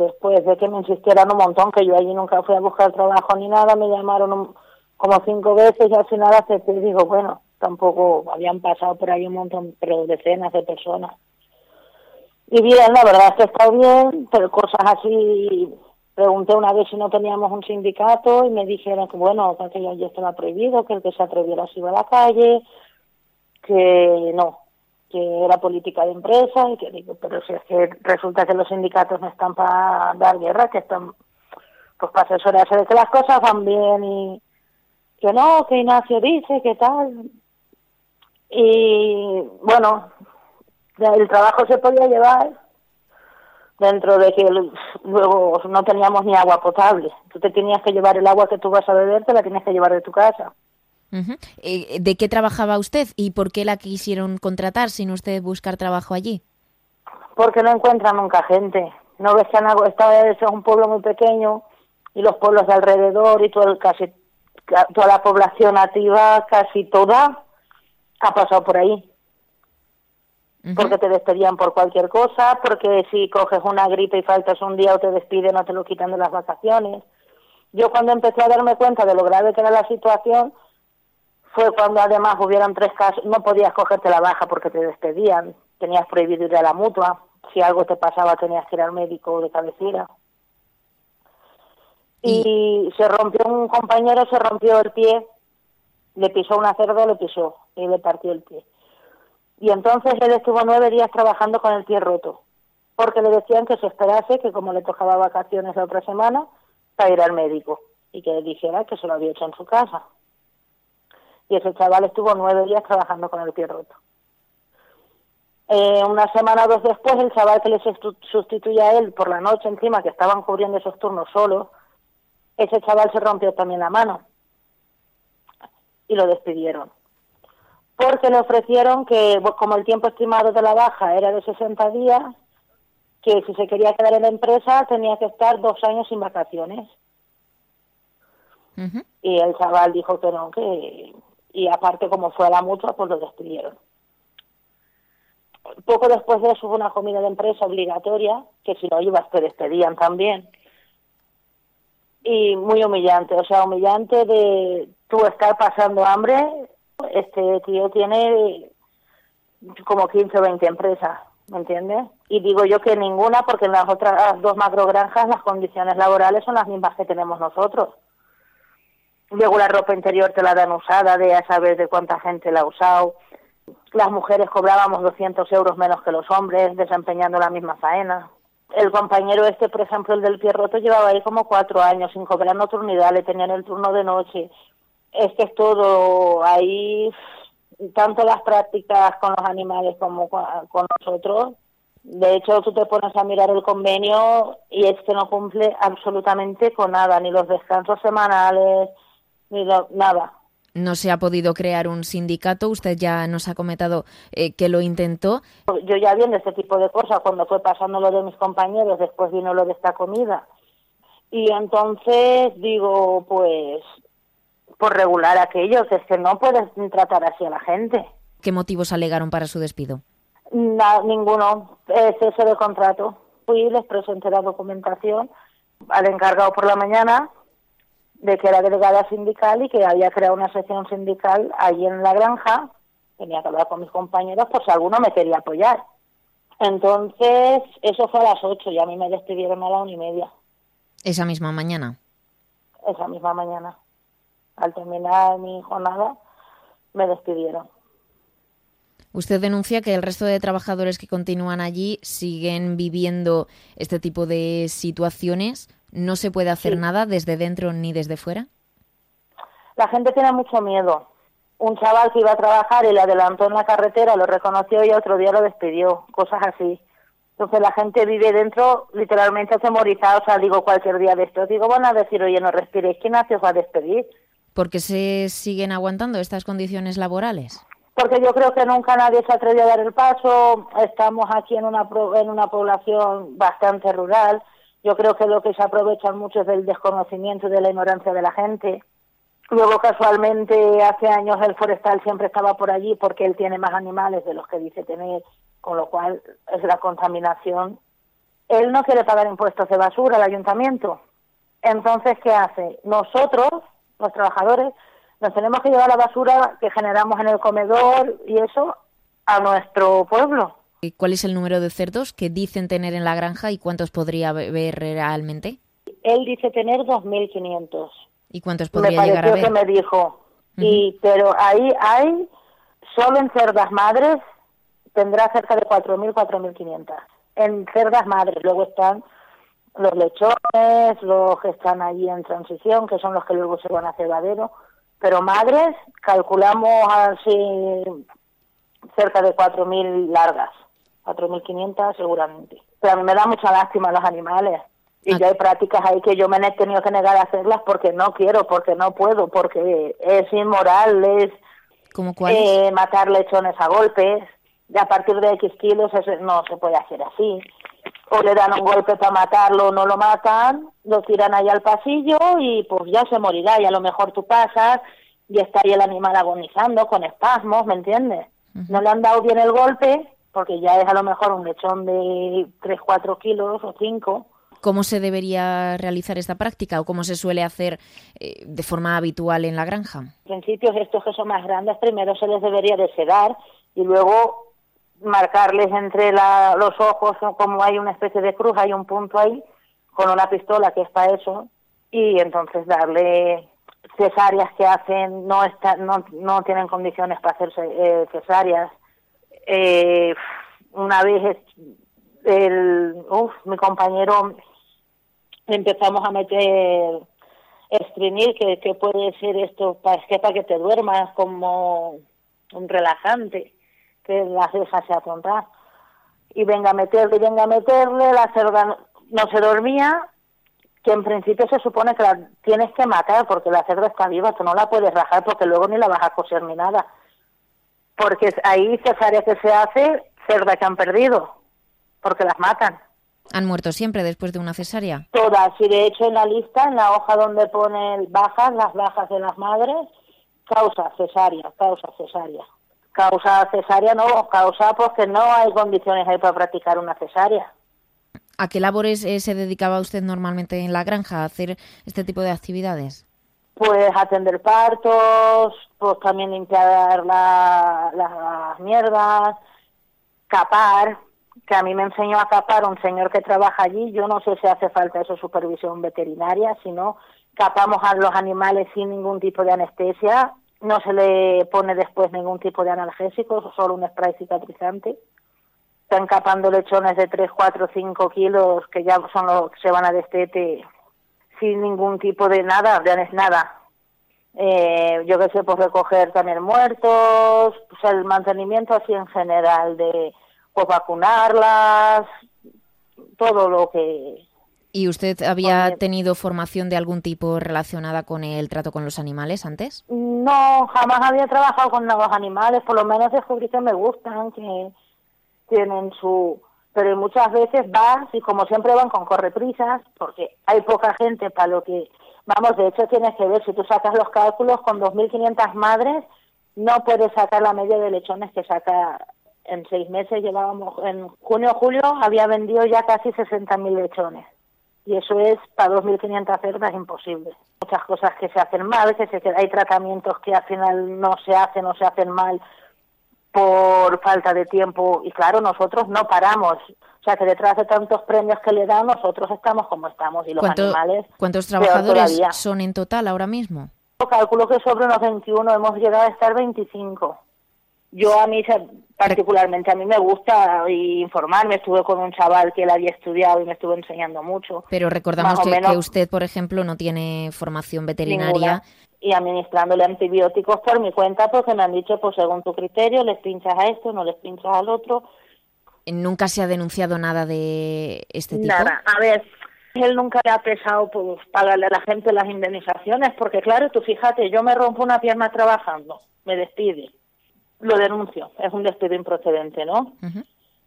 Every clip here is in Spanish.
después de que me insistieran un montón, que yo allí nunca fui a buscar trabajo ni nada, me llamaron como cinco veces y al final acepté y digo, bueno, tampoco habían pasado por ahí un montón, pero decenas de personas. Y bien, la verdad es que está bien, pero cosas así, pregunté una vez si no teníamos un sindicato y me dijeron que bueno, que ya estaba prohibido, que el que se atreviera se iba a la calle, que no, que era política de empresa y que digo, pero si es que resulta que los sindicatos no están para dar guerra, que están pues para asesorarse de que las cosas van bien y que no, que Ignacio dice, que tal. Y bueno, el trabajo se podía llevar dentro de que luego no teníamos ni agua potable. Tú te tenías que llevar el agua que tú vas a beber, te la tienes que llevar de tu casa. Eh, ¿De qué trabajaba usted y por qué la quisieron contratar sin usted buscar trabajo allí? Porque no encuentran nunca gente. No ves que esta es un pueblo muy pequeño y los pueblos de alrededor y todo el, casi toda la población nativa, casi toda, ha pasado por ahí. Porque te despedían por cualquier cosa, porque si coges una gripe y faltas un día o te despiden o te lo quitan de las vacaciones. Yo cuando empecé a darme cuenta de lo grave que era la situación, fue cuando además hubieran tres casos, no podías cogerte la baja porque te despedían, tenías prohibido ir a la mutua, si algo te pasaba tenías que ir al médico de cabecera. Y se rompió un compañero, se rompió el pie, le pisó una cerda, le pisó y le partió el pie. Y entonces él estuvo nueve días trabajando con el pie roto, porque le decían que se esperase, que como le tocaba vacaciones la otra semana, para ir al médico y que le dijera que se lo había hecho en su casa. Y ese chaval estuvo nueve días trabajando con el pie roto. Eh, una semana o dos después, el chaval que le sustituye a él por la noche encima, que estaban cubriendo esos turnos solos, ese chaval se rompió también la mano y lo despidieron porque le ofrecieron que, como el tiempo estimado de la baja era de 60 días, que si se quería quedar en la empresa tenía que estar dos años sin vacaciones. Y el chaval dijo que no, que... Y aparte, como fue a la mutua, pues lo despidieron. Poco después de eso hubo una comida de empresa obligatoria, que si no ibas te despedían también. Y muy humillante, o sea, humillante de tú estar pasando hambre este tío tiene como 15 o 20 empresas, ¿me entiendes? Y digo yo que ninguna, porque en las otras dos macrogranjas las condiciones laborales son las mismas que tenemos nosotros. Luego la ropa interior te la dan usada, de a saber de cuánta gente la ha usado. Las mujeres cobrábamos 200 euros menos que los hombres, desempeñando la misma faena. El compañero este, por ejemplo, el del pie roto, llevaba ahí como cuatro años sin cobrar nocturnidad, le tenían el turno de noche es que es todo ahí, tanto las prácticas con los animales como con nosotros. De hecho, tú te pones a mirar el convenio y es que no cumple absolutamente con nada, ni los descansos semanales, ni nada. No se ha podido crear un sindicato, usted ya nos ha comentado eh, que lo intentó. Yo ya viendo este tipo de cosas, cuando fue pasando lo de mis compañeros, después vino lo de esta comida. Y entonces digo, pues por regular aquello, que es que no puedes tratar así a la gente. ¿Qué motivos alegaron para su despido? ninguno, es ese de contrato. Fui, les presenté la documentación al encargado por la mañana de que era delegada sindical y que había creado una sección sindical allí en la granja. Tenía que hablar con mis compañeros por si alguno me quería apoyar. Entonces, eso fue a las ocho y a mí me despidieron a la una y media. ¿Esa misma mañana? Esa misma mañana al terminar mi jornada, me despidieron. Usted denuncia que el resto de trabajadores que continúan allí siguen viviendo este tipo de situaciones. ¿No se puede hacer nada desde dentro ni desde fuera? La gente tiene mucho miedo. Un chaval que iba a trabajar y le adelantó en la carretera, lo reconoció y otro día lo despidió. Cosas así. Entonces la gente vive dentro literalmente atemorizada. O sea, digo cualquier día de esto. Digo, van a decir, oye, no respiréis, ¿quién hace os va a despedir? ¿Por qué se siguen aguantando estas condiciones laborales? Porque yo creo que nunca nadie se atrevió a dar el paso. Estamos aquí en una, en una población bastante rural. Yo creo que lo que se aprovechan mucho es del desconocimiento y de la ignorancia de la gente. Luego, casualmente, hace años el forestal siempre estaba por allí porque él tiene más animales de los que dice tener, con lo cual es la contaminación él no quiere pagar impuestos de basura al ayuntamiento. Entonces, ¿qué hace? Nosotros, los trabajadores, nos tenemos que llevar la basura que generamos en el comedor y eso a nuestro pueblo. ¿Cuál es el número de cerdos que dicen tener en la granja y cuántos podría haber realmente? Él dice tener 2.500. ¿Y cuántos podría llegar a ver? que me dijo. y, pero ahí hay, solo en cerdas madres, tendrá cerca de 4.000, 4.500 en cerdas madres. Luego están los lechones, los que están allí en transición, que son los que luego se van a cebadero. Pero madres, calculamos así cerca de 4.000 largas, 4.500 seguramente. Pero a mí me da mucha lástima los animales. Y ya hay prácticas ahí que yo me he tenido que negar a hacerlas porque no quiero, porque no puedo, porque es inmoral, es ¿Cómo eh, matar lechones a golpes de a partir de X kilos eso no se puede hacer así. O le dan un golpe para matarlo, no lo matan, lo tiran ahí al pasillo y pues ya se morirá y a lo mejor tú pasas y está ahí el animal agonizando con espasmos, ¿me entiendes? No le han dado bien el golpe porque ya es a lo mejor un lechón de 3, 4 kilos o 5. ¿Cómo se debería realizar esta práctica o cómo se suele hacer eh, de forma habitual en la granja? En sitios estos que son más grandes, primero se les debería de sedar y luego marcarles entre los ojos como hay una especie de cruz, hay un punto ahí con una pistola que es para eso y entonces darle cesáreas que hacen no está, no, no tienen condiciones para hacerse eh, cesáreas. Eh, una vez el uf, mi compañero empezamos a meter estrinil que, que puede ser esto para que para que te duermas como un relajante que las se afrontar. Y venga a meterle, venga a meterle, la cerda no se dormía, que en principio se supone que la tienes que matar porque la cerda está viva, tú no la puedes rajar porque luego ni la vas a coser ni nada. Porque ahí cesárea que se hace, cerda que han perdido, porque las matan. ¿Han muerto siempre después de una cesárea? Todas, y de hecho en la lista, en la hoja donde pone bajas, las bajas de las madres, causa cesárea, causa cesárea. Causa cesárea no, causa porque no hay condiciones ahí para practicar una cesárea. ¿A qué labores eh, se dedicaba usted normalmente en la granja, a hacer este tipo de actividades? Pues atender partos, pues también limpiar las mierdas, capar, que a mí me enseñó a capar un señor que trabaja allí, yo no sé si hace falta eso supervisión veterinaria, sino capamos a los animales sin ningún tipo de anestesia no se le pone después ningún tipo de analgésico, solo un spray cicatrizante. Están capando lechones de 3, 4, 5 kilos que ya son los que se van a destete sin ningún tipo de nada, es nada. Eh, yo que sé, pues recoger también muertos, el mantenimiento así en general de pues vacunarlas, todo lo que ¿Y usted había tenido formación de algún tipo relacionada con el trato con los animales antes? No, jamás había trabajado con los animales, por lo menos descubrí que me gustan, que tienen su... Pero muchas veces vas y como siempre van con correprisas, porque hay poca gente para lo que... Vamos, de hecho tienes que ver, si tú sacas los cálculos con 2.500 madres, no puedes sacar la media de lechones que saca en seis meses. Llevábamos, en junio o julio había vendido ya casi 60.000 lechones y eso es para 2.500 cerdas imposible. Muchas cosas que se hacen mal, que se, hay tratamientos que al final no se hacen o se hacen mal por falta de tiempo y claro, nosotros no paramos. O sea, que detrás de tantos premios que le dan, nosotros estamos como estamos y los animales... ¿Cuántos trabajadores son en total ahora mismo? Calculo que sobre unos 21 hemos llegado a estar 25. Yo a mí particularmente a mí me gusta informarme, estuve con un chaval que él había estudiado y me estuvo enseñando mucho. Pero recordamos que, usted, por ejemplo, no tiene formación veterinaria. Y administrándole antibióticos por mi cuenta porque me han dicho, pues según tu criterio, les pinchas a esto, no les pinchas al otro. ¿Nunca se ha denunciado nada de este tipo? Nada, a ver, él nunca le ha pesado pues, pagarle a la gente las indemnizaciones porque claro, tú fíjate, yo me rompo una pierna trabajando, me despide lo denuncio, es un despido improcedente, ¿no?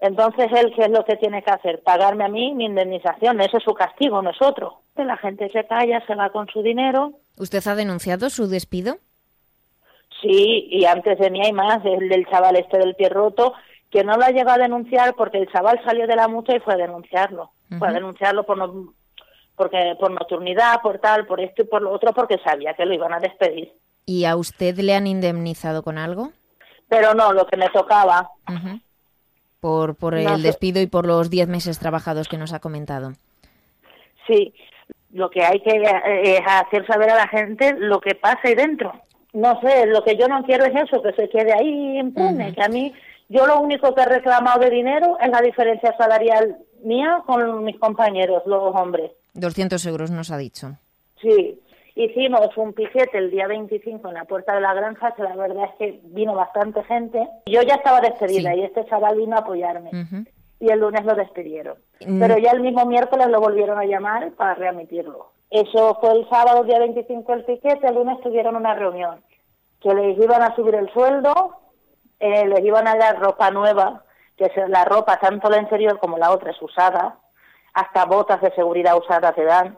Entonces él, ¿qué es lo que tiene que hacer? Pagarme a mí mi indemnización, ese es su castigo, no es otro. La gente se calla, se va con su dinero. ¿Usted ha denunciado su despido? Sí, y antes de mí hay más, el del chaval este del pie roto, que no lo ha llegado a denunciar porque el chaval salió de la mutua y fue a denunciarlo. Para denunciarlo por no, porque por nocturnidad, por tal, por esto y por lo otro, porque sabía que lo iban a despedir. ¿Y a usted le han indemnizado con algo? Pero no, lo que me tocaba. Por, por el despido y por los 10 meses trabajados que nos ha comentado. Sí, lo que hay que eh, es hacer saber a la gente lo que pasa ahí dentro. No sé, lo que yo no quiero es eso, que se quede ahí impune, que a mí, yo lo único que he reclamado de dinero es la diferencia salarial mía con mis compañeros, los hombres. 200 euros nos ha dicho. Sí, hicimos un piquete el día 25 en la puerta de la granja, que la verdad es que vino bastante gente. Yo ya estaba despedida y este chaval vino a apoyarme. Y el lunes lo despidieron. Mm. Pero ya el mismo miércoles lo volvieron a llamar para readmitirlo. Eso fue el sábado, día 25 el piquete, el lunes tuvieron una reunión. Que les iban a subir el sueldo, eh, les iban a dar ropa nueva, que es la ropa, tanto la interior como la otra es usada, hasta botas de seguridad usadas te dan,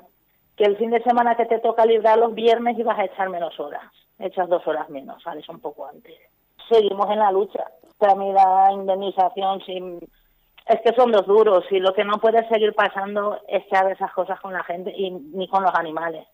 que el fin de semana que te toca librar los viernes ibas a echar menos horas, echas dos horas menos, sales un poco antes. Seguimos en la lucha. Para mí la indemnización sin... es que son dos duros y lo que no puede seguir pasando es que haga esas cosas con la gente y ni con los animales.